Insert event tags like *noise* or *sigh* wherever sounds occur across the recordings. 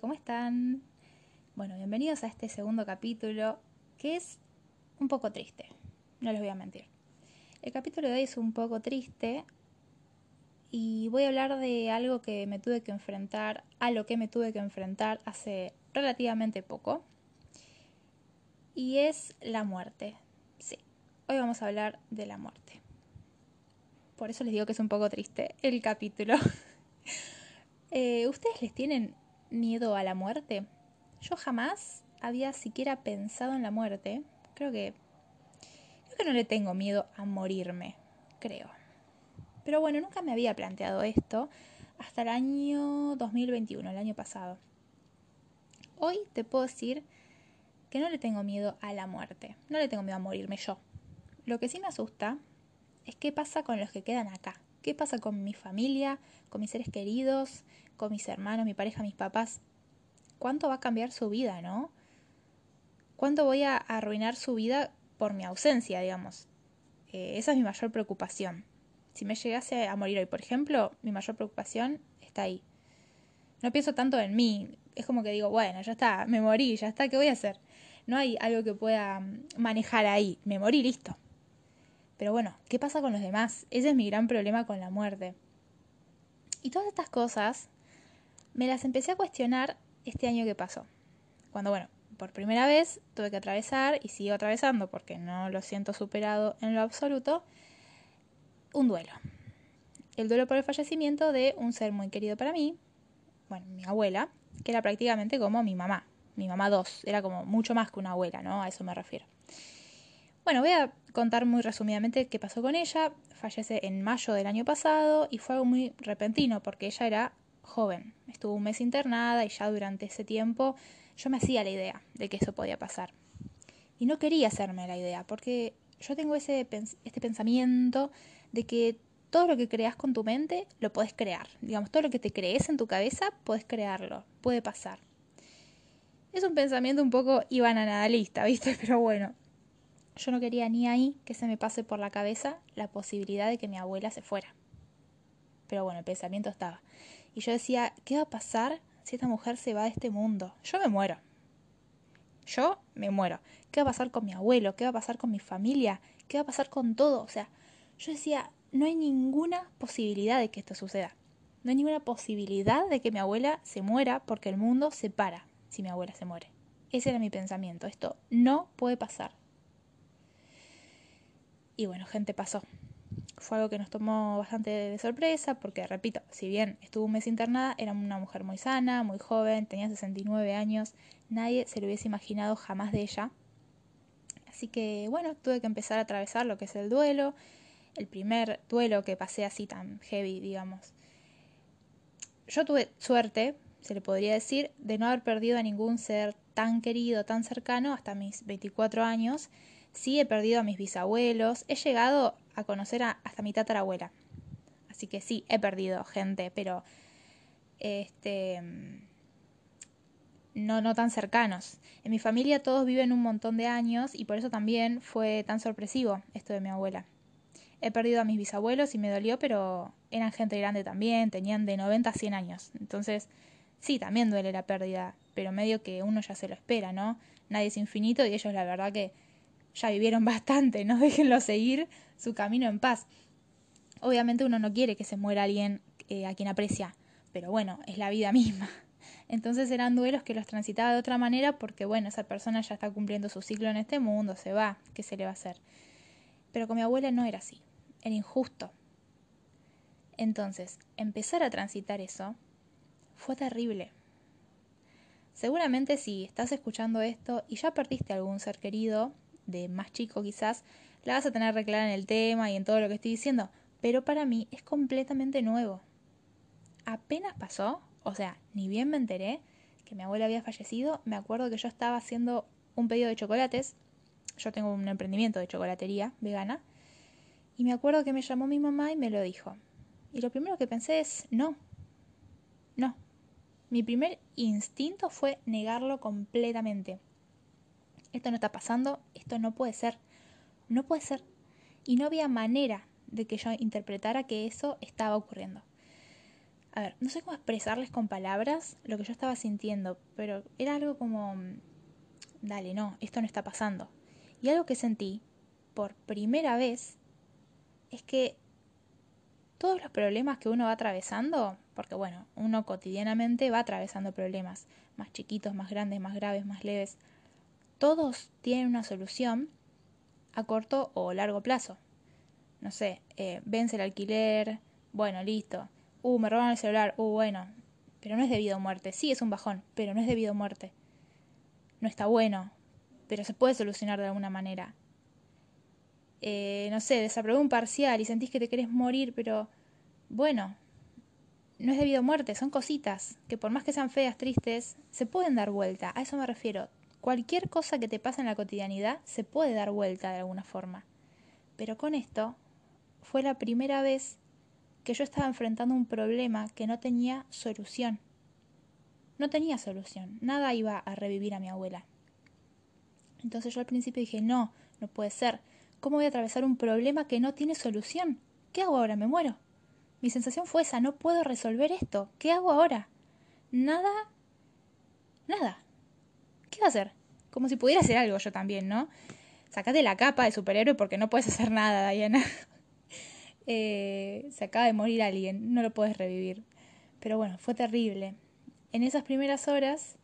¿cómo están? Bueno, bienvenidos a este segundo capítulo que es un poco triste, no les voy a mentir. El capítulo de hoy es un poco triste y voy a hablar de algo que me tuve que enfrentar, a lo que me tuve que enfrentar hace relativamente poco y es la muerte. Sí, hoy vamos a hablar de la muerte. Por eso les digo que es un poco triste el capítulo. *laughs* Eh, ¿Ustedes les tienen miedo a la muerte? Yo jamás había siquiera pensado en la muerte. Creo que. Creo que no le tengo miedo a morirme. Creo. Pero bueno, nunca me había planteado esto hasta el año 2021, el año pasado. Hoy te puedo decir que no le tengo miedo a la muerte. No le tengo miedo a morirme yo. Lo que sí me asusta es qué pasa con los que quedan acá. ¿Qué pasa con mi familia, con mis seres queridos, con mis hermanos, mi pareja, mis papás? ¿Cuánto va a cambiar su vida, no? ¿Cuánto voy a arruinar su vida por mi ausencia, digamos? Eh, esa es mi mayor preocupación. Si me llegase a morir hoy, por ejemplo, mi mayor preocupación está ahí. No pienso tanto en mí. Es como que digo, bueno, ya está, me morí, ya está, ¿qué voy a hacer? No hay algo que pueda mm, manejar ahí. Me morí, listo. Pero bueno, ¿qué pasa con los demás? Ese es mi gran problema con la muerte. Y todas estas cosas me las empecé a cuestionar este año que pasó. Cuando, bueno, por primera vez tuve que atravesar, y sigo atravesando porque no lo siento superado en lo absoluto, un duelo. El duelo por el fallecimiento de un ser muy querido para mí, bueno, mi abuela, que era prácticamente como mi mamá, mi mamá dos, era como mucho más que una abuela, ¿no? A eso me refiero. Bueno, voy a contar muy resumidamente qué pasó con ella. Fallece en mayo del año pasado y fue algo muy repentino porque ella era joven. Estuvo un mes internada y ya durante ese tiempo yo me hacía la idea de que eso podía pasar. Y no quería hacerme la idea porque yo tengo ese este pensamiento de que todo lo que creas con tu mente lo puedes crear. Digamos, todo lo que te crees en tu cabeza puedes crearlo, puede pasar. Es un pensamiento un poco ibananadalista, *laughs* ¿viste? Pero bueno, yo no quería ni ahí que se me pase por la cabeza la posibilidad de que mi abuela se fuera. Pero bueno, el pensamiento estaba. Y yo decía, ¿qué va a pasar si esta mujer se va de este mundo? Yo me muero. Yo me muero. ¿Qué va a pasar con mi abuelo? ¿Qué va a pasar con mi familia? ¿Qué va a pasar con todo? O sea, yo decía, no hay ninguna posibilidad de que esto suceda. No hay ninguna posibilidad de que mi abuela se muera porque el mundo se para si mi abuela se muere. Ese era mi pensamiento. Esto no puede pasar. Y bueno, gente pasó. Fue algo que nos tomó bastante de sorpresa porque, repito, si bien estuvo un mes internada, era una mujer muy sana, muy joven, tenía 69 años, nadie se lo hubiese imaginado jamás de ella. Así que bueno, tuve que empezar a atravesar lo que es el duelo, el primer duelo que pasé así tan heavy, digamos. Yo tuve suerte, se le podría decir, de no haber perdido a ningún ser tan querido, tan cercano hasta mis 24 años Sí he perdido a mis bisabuelos, he llegado a conocer hasta mi tatarabuela. Así que sí, he perdido gente, pero este no, no tan cercanos. En mi familia todos viven un montón de años y por eso también fue tan sorpresivo esto de mi abuela. He perdido a mis bisabuelos y me dolió, pero eran gente grande también, tenían de 90 a 100 años. Entonces, sí, también duele la pérdida, pero medio que uno ya se lo espera, ¿no? Nadie es infinito y ellos la verdad que ya vivieron *laughs* bastante, no déjenlo seguir su camino en paz. Obviamente uno no quiere que se muera alguien eh, a quien aprecia, pero bueno, es la vida *laughs* misma. Entonces eran duelos que los transitaba de otra manera porque bueno, esa persona ya está cumpliendo su ciclo en este mundo, se va, ¿qué se le va a hacer? Pero con mi abuela no era así, era injusto. Entonces, empezar a transitar eso fue terrible. Seguramente si estás escuchando esto y ya perdiste algún ser querido, de más chico quizás, la vas a tener reclara en el tema y en todo lo que estoy diciendo, pero para mí es completamente nuevo. Apenas pasó, o sea, ni bien me enteré que mi abuela había fallecido, me acuerdo que yo estaba haciendo un pedido de chocolates, yo tengo un emprendimiento de chocolatería vegana, y me acuerdo que me llamó mi mamá y me lo dijo. Y lo primero que pensé es, no, no. Mi primer instinto fue negarlo completamente esto no está pasando, esto no puede ser, no puede ser. Y no había manera de que yo interpretara que eso estaba ocurriendo. A ver, no sé cómo expresarles con palabras lo que yo estaba sintiendo, pero era algo como, dale, no, esto no está pasando. Y algo que sentí por primera vez es que todos los problemas que uno va atravesando, porque bueno, uno cotidianamente va atravesando problemas, más chiquitos, más grandes, más graves, más leves, todos tienen una solución a corto o largo plazo. No sé, eh, vence el alquiler, bueno, listo. Uh, me roban el celular, uh, bueno. Pero no es debido a muerte. Sí, es un bajón, pero no es debido a muerte. No está bueno, pero se puede solucionar de alguna manera. Eh, no sé, desaprobé un parcial y sentís que te querés morir, pero bueno, no es debido a muerte, son cositas que por más que sean feas, tristes, se pueden dar vuelta. A eso me refiero. Cualquier cosa que te pasa en la cotidianidad se puede dar vuelta de alguna forma. Pero con esto fue la primera vez que yo estaba enfrentando un problema que no tenía solución. No tenía solución, nada iba a revivir a mi abuela. Entonces yo al principio dije, no, no puede ser. ¿Cómo voy a atravesar un problema que no tiene solución? ¿Qué hago ahora? ¿Me muero? Mi sensación fue esa, no puedo resolver esto. ¿Qué hago ahora? Nada. Nada. ¿Qué va a hacer? Como si pudiera hacer algo yo también, ¿no? Sacate la capa de superhéroe porque no puedes hacer nada, Diana. *laughs* eh, se acaba de morir alguien, no lo puedes revivir. Pero bueno, fue terrible. En esas primeras horas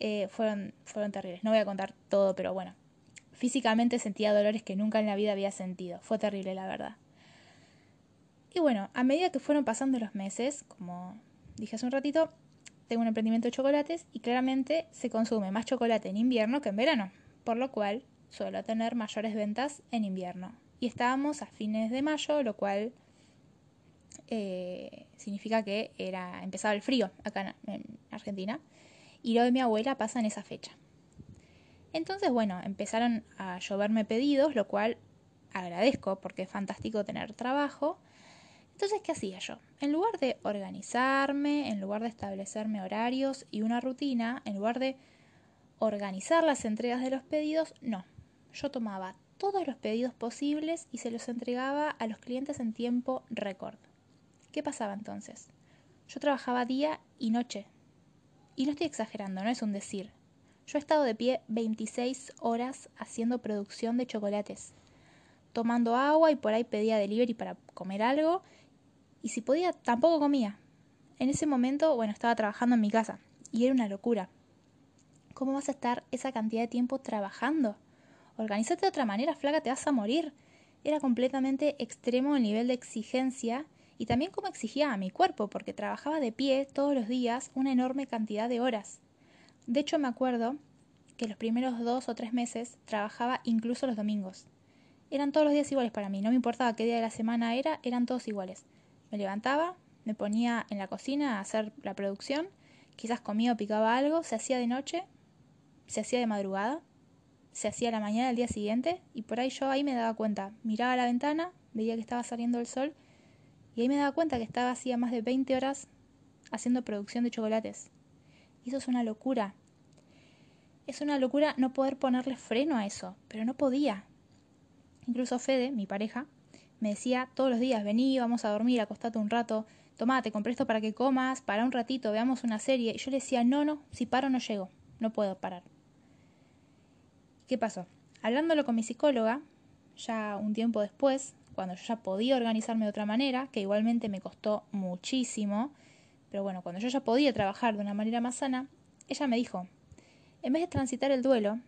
eh, fueron, fueron terribles. No voy a contar todo, pero bueno. Físicamente sentía dolores que nunca en la vida había sentido. Fue terrible, la verdad. Y bueno, a medida que fueron pasando los meses, como dije hace un ratito, tengo un emprendimiento de chocolates y claramente se consume más chocolate en invierno que en verano, por lo cual suelo tener mayores ventas en invierno. Y estábamos a fines de mayo, lo cual eh, significa que era empezaba el frío acá en Argentina y lo de mi abuela pasa en esa fecha. Entonces, bueno, empezaron a lloverme pedidos, lo cual agradezco porque es fantástico tener trabajo entonces, ¿qué hacía yo? En lugar de organizarme, en lugar de establecerme horarios y una rutina, en lugar de organizar las entregas de los pedidos, no. Yo tomaba todos los pedidos posibles y se los entregaba a los clientes en tiempo récord. ¿Qué pasaba entonces? Yo trabajaba día y noche. Y no estoy exagerando, no es un decir. Yo he estado de pie 26 horas haciendo producción de chocolates, tomando agua y por ahí pedía delivery para comer algo y si podía, tampoco comía. En ese momento, bueno, estaba trabajando en mi casa y era una locura. ¿Cómo vas a estar esa cantidad de tiempo trabajando? Organízate de otra manera, flaca, te vas a morir. Era completamente extremo el nivel de exigencia y también como exigía a mi cuerpo, porque trabajaba de pie todos los días una enorme cantidad de horas. De hecho, me acuerdo que los primeros dos o tres meses trabajaba incluso los domingos. Eran todos los días iguales para mí, no me importaba qué día de la semana era, eran todos iguales. Me levantaba, me ponía en la cocina a hacer la producción, quizás comía o picaba algo, se hacía de noche, se hacía de madrugada, se hacía a la mañana del día siguiente y por ahí yo ahí me daba cuenta, miraba a la ventana, veía que estaba saliendo el sol y ahí me daba cuenta que estaba hacía más de 20 horas haciendo producción de chocolates. Y eso es una locura. Es una locura no poder ponerle freno a eso, pero no podía. Incluso Fede, mi pareja, me decía todos los días, vení, vamos a dormir, acostate un rato, tomá, te compré esto para que comas, para un ratito, veamos una serie. Y yo le decía, no, no, si paro no llego, no puedo parar. ¿Qué pasó? Hablándolo con mi psicóloga, ya un tiempo después, cuando yo ya podía organizarme de otra manera, que igualmente me costó muchísimo, pero bueno, cuando yo ya podía trabajar de una manera más sana, ella me dijo, en vez de transitar el duelo,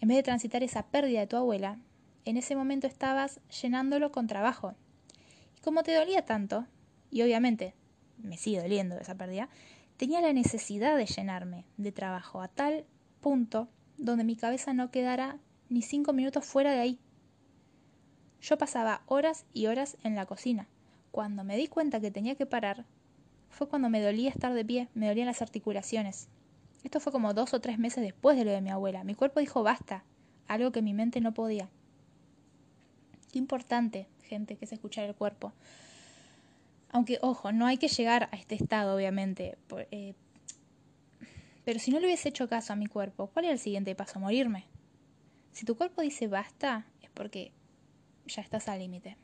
en vez de transitar esa pérdida de tu abuela, en ese momento estabas llenándolo con trabajo. Y como te dolía tanto, y obviamente me sigue doliendo esa pérdida, tenía la necesidad de llenarme de trabajo a tal punto donde mi cabeza no quedara ni cinco minutos fuera de ahí. Yo pasaba horas y horas en la cocina. Cuando me di cuenta que tenía que parar, fue cuando me dolía estar de pie, me dolían las articulaciones. Esto fue como dos o tres meses después de lo de mi abuela. Mi cuerpo dijo basta, algo que mi mente no podía. Qué importante, gente, que es escuchar el cuerpo. Aunque, ojo, no hay que llegar a este estado, obviamente. Eh, pero si no le hubiese hecho caso a mi cuerpo, ¿cuál era el siguiente paso? Morirme. Si tu cuerpo dice basta, es porque ya estás al límite.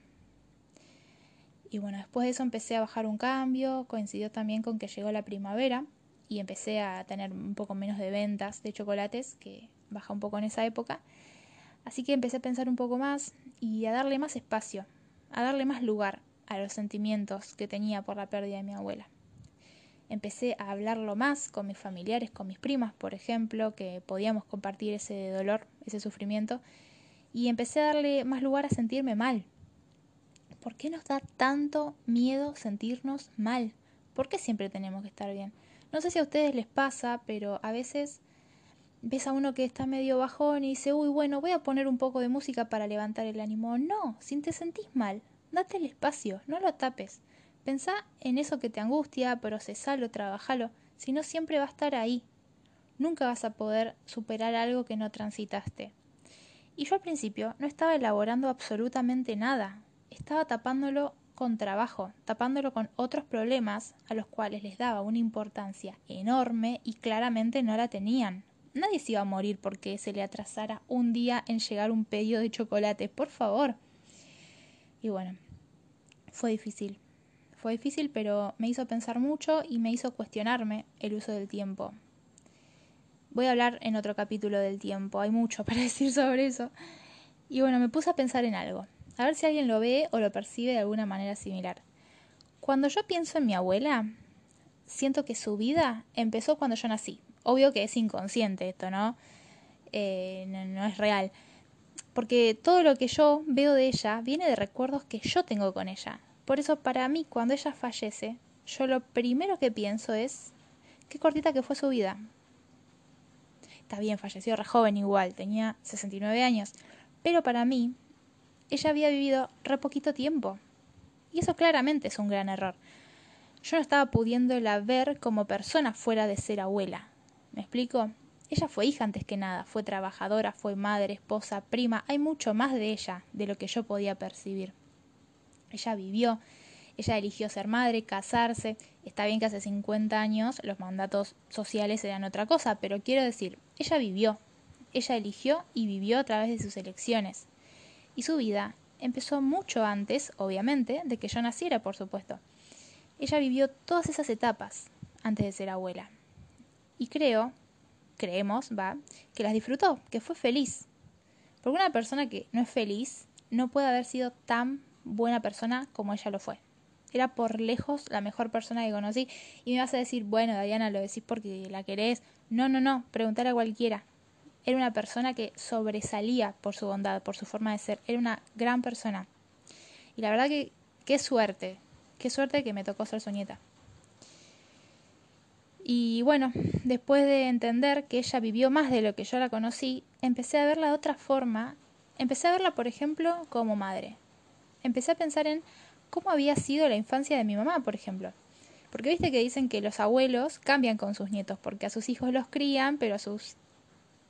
Y bueno, después de eso empecé a bajar un cambio, coincidió también con que llegó la primavera y empecé a tener un poco menos de ventas de chocolates, que baja un poco en esa época. Así que empecé a pensar un poco más y a darle más espacio, a darle más lugar a los sentimientos que tenía por la pérdida de mi abuela. Empecé a hablarlo más con mis familiares, con mis primas, por ejemplo, que podíamos compartir ese dolor, ese sufrimiento, y empecé a darle más lugar a sentirme mal. ¿Por qué nos da tanto miedo sentirnos mal? ¿Por qué siempre tenemos que estar bien? No sé si a ustedes les pasa, pero a veces ves a uno que está medio bajón y dice, uy, bueno, voy a poner un poco de música para levantar el ánimo. No, si te sentís mal, date el espacio, no lo tapes. Pensá en eso que te angustia, procesalo, trabajalo, si no siempre va a estar ahí. Nunca vas a poder superar algo que no transitaste. Y yo al principio no estaba elaborando absolutamente nada, estaba tapándolo con trabajo, tapándolo con otros problemas a los cuales les daba una importancia enorme y claramente no la tenían. Nadie se iba a morir porque se le atrasara un día en llegar un pedido de chocolate, por favor. Y bueno, fue difícil. Fue difícil, pero me hizo pensar mucho y me hizo cuestionarme el uso del tiempo. Voy a hablar en otro capítulo del tiempo, hay mucho *laughs* para decir sobre eso. Y bueno, me puse a pensar en algo, a ver si alguien lo ve o lo percibe de alguna manera similar. Cuando yo pienso en mi abuela, siento que su vida empezó cuando yo nací, Obvio que es inconsciente esto, eh, ¿no? no, es real. Porque todo lo que yo veo de ella viene de recuerdos que yo tengo con ella. Por eso para mí cuando ella fallece, yo lo primero que pienso es qué cortita que fue su vida. Está bien, falleció re joven igual, tenía 69 años. Pero para mí, ella había vivido re poquito tiempo. Y eso claramente es un gran error. Yo no estaba pudiéndola ver como persona fuera de ser abuela. ¿Me explico? Ella fue hija antes que nada, fue trabajadora, fue madre, esposa, prima, hay mucho más de ella de lo que yo podía percibir. Ella vivió, ella eligió ser madre, casarse, está bien que hace 50 años los mandatos sociales eran otra cosa, pero quiero decir, ella vivió, ella eligió y vivió a través de sus elecciones. Y su vida empezó mucho antes, obviamente, de que yo naciera, por supuesto. Ella vivió todas esas etapas antes de ser abuela. Y creo, creemos, va, que las disfrutó, que fue feliz. Porque una persona que no es feliz no puede haber sido tan buena persona como ella lo fue. Era por lejos la mejor persona que conocí. Y me vas a decir, bueno, Diana, lo decís porque la querés. No, no, no, preguntar a cualquiera. Era una persona que sobresalía por su bondad, por su forma de ser. Era una gran persona. Y la verdad que qué suerte, qué suerte que me tocó ser su nieta. Y bueno, después de entender que ella vivió más de lo que yo la conocí, empecé a verla de otra forma. Empecé a verla, por ejemplo, como madre. Empecé a pensar en cómo había sido la infancia de mi mamá, por ejemplo. Porque viste que dicen que los abuelos cambian con sus nietos, porque a sus hijos los crían, pero a sus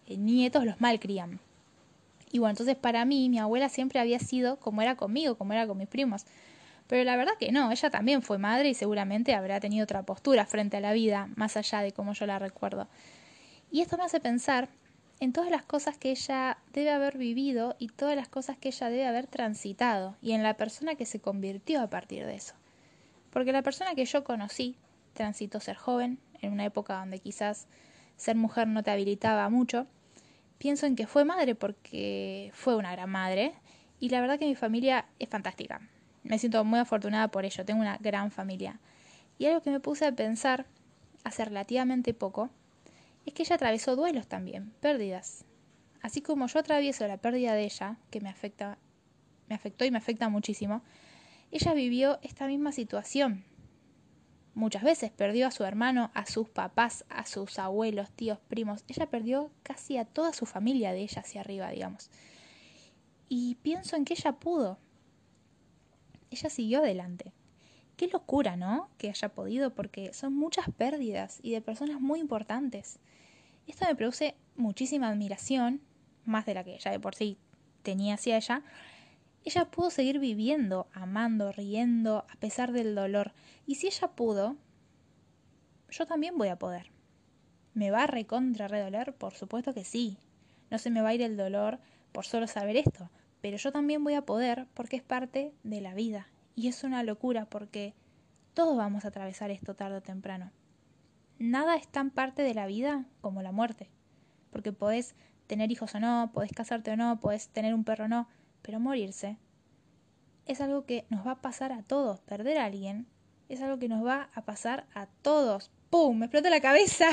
eh, nietos los malcrían. Y bueno, entonces para mí mi abuela siempre había sido como era conmigo, como era con mis primos. Pero la verdad que no, ella también fue madre y seguramente habrá tenido otra postura frente a la vida, más allá de como yo la recuerdo. Y esto me hace pensar en todas las cosas que ella debe haber vivido y todas las cosas que ella debe haber transitado y en la persona que se convirtió a partir de eso. Porque la persona que yo conocí transitó ser joven, en una época donde quizás ser mujer no te habilitaba mucho. Pienso en que fue madre porque fue una gran madre y la verdad que mi familia es fantástica me siento muy afortunada por ello, tengo una gran familia. Y algo que me puse a pensar hace relativamente poco es que ella atravesó duelos también, pérdidas. Así como yo atravieso la pérdida de ella, que me afecta, me afectó y me afecta muchísimo, ella vivió esta misma situación. Muchas veces perdió a su hermano, a sus papás, a sus abuelos, tíos, primos. Ella perdió casi a toda su familia de ella hacia arriba, digamos. Y pienso en que ella pudo, ella siguió adelante. Qué locura, ¿no? Que haya podido, porque son muchas pérdidas y de personas muy importantes. Esto me produce muchísima admiración, más de la que ella de por sí tenía hacia ella. Ella pudo seguir viviendo, amando, riendo, a pesar del dolor. Y si ella pudo, yo también voy a poder. ¿Me va a recontra redoler? Por supuesto que sí. No se me va a ir el dolor por solo saber esto, pero yo también voy a poder porque es parte de la vida Y es una locura porque todos vamos a atravesar esto tarde o temprano. Nada es tan parte de la vida como la muerte. Porque podés tener hijos o no, podés casarte o no, podés tener un perro o no, pero morirse es algo que nos va a pasar a todos. Perder a alguien es algo que nos va a pasar a todos. ¡Pum! Me explota la cabeza.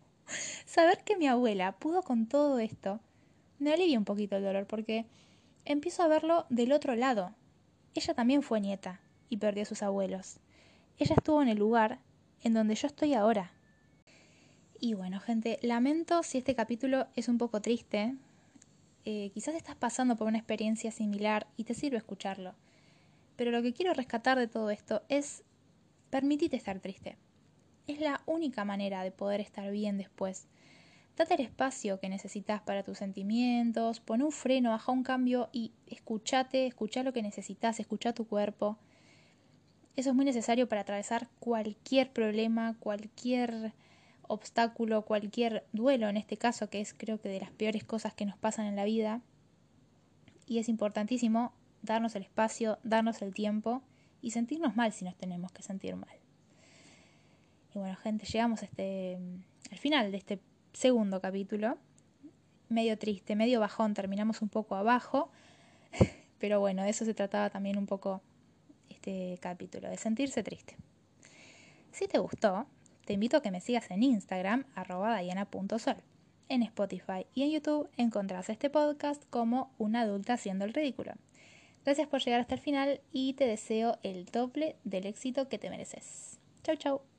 *laughs* Saber que mi abuela pudo con todo esto me alivia un poquito el dolor porque empiezo a verlo del otro lado. Ella también fue nieta y perdió a sus abuelos. Ella estuvo en el lugar en donde yo estoy ahora. Y bueno, gente, lamento si este capítulo es un poco triste. Eh, quizás estás pasando por una experiencia similar y te sirve escucharlo. Pero lo que quiero rescatar de todo esto es permitite estar triste. Es la única manera de poder estar bien después. Date el espacio que necesitas para tus sentimientos, pon un freno, baja un cambio y escúchate, escucha lo que necesitas, escucha tu cuerpo. Eso es muy necesario para atravesar cualquier problema, cualquier obstáculo, cualquier duelo en este caso, que es creo que de las peores cosas que nos pasan en la vida. Y es importantísimo darnos el espacio, darnos el tiempo y sentirnos mal si nos tenemos que sentir mal. Y bueno, gente, llegamos este, al final de este segundo capítulo. Medio triste, medio bajón, terminamos un poco abajo. *laughs* Pero bueno, de eso se trataba también un poco este capítulo, de sentirse triste. Si te gustó, te invito a que me sigas en Instagram, arroba diana.sol. En Spotify y en YouTube encontrás este podcast como una adulta haciendo el ridículo. Gracias por llegar hasta el final y te deseo el doble del éxito que te mereces. Chau, chau.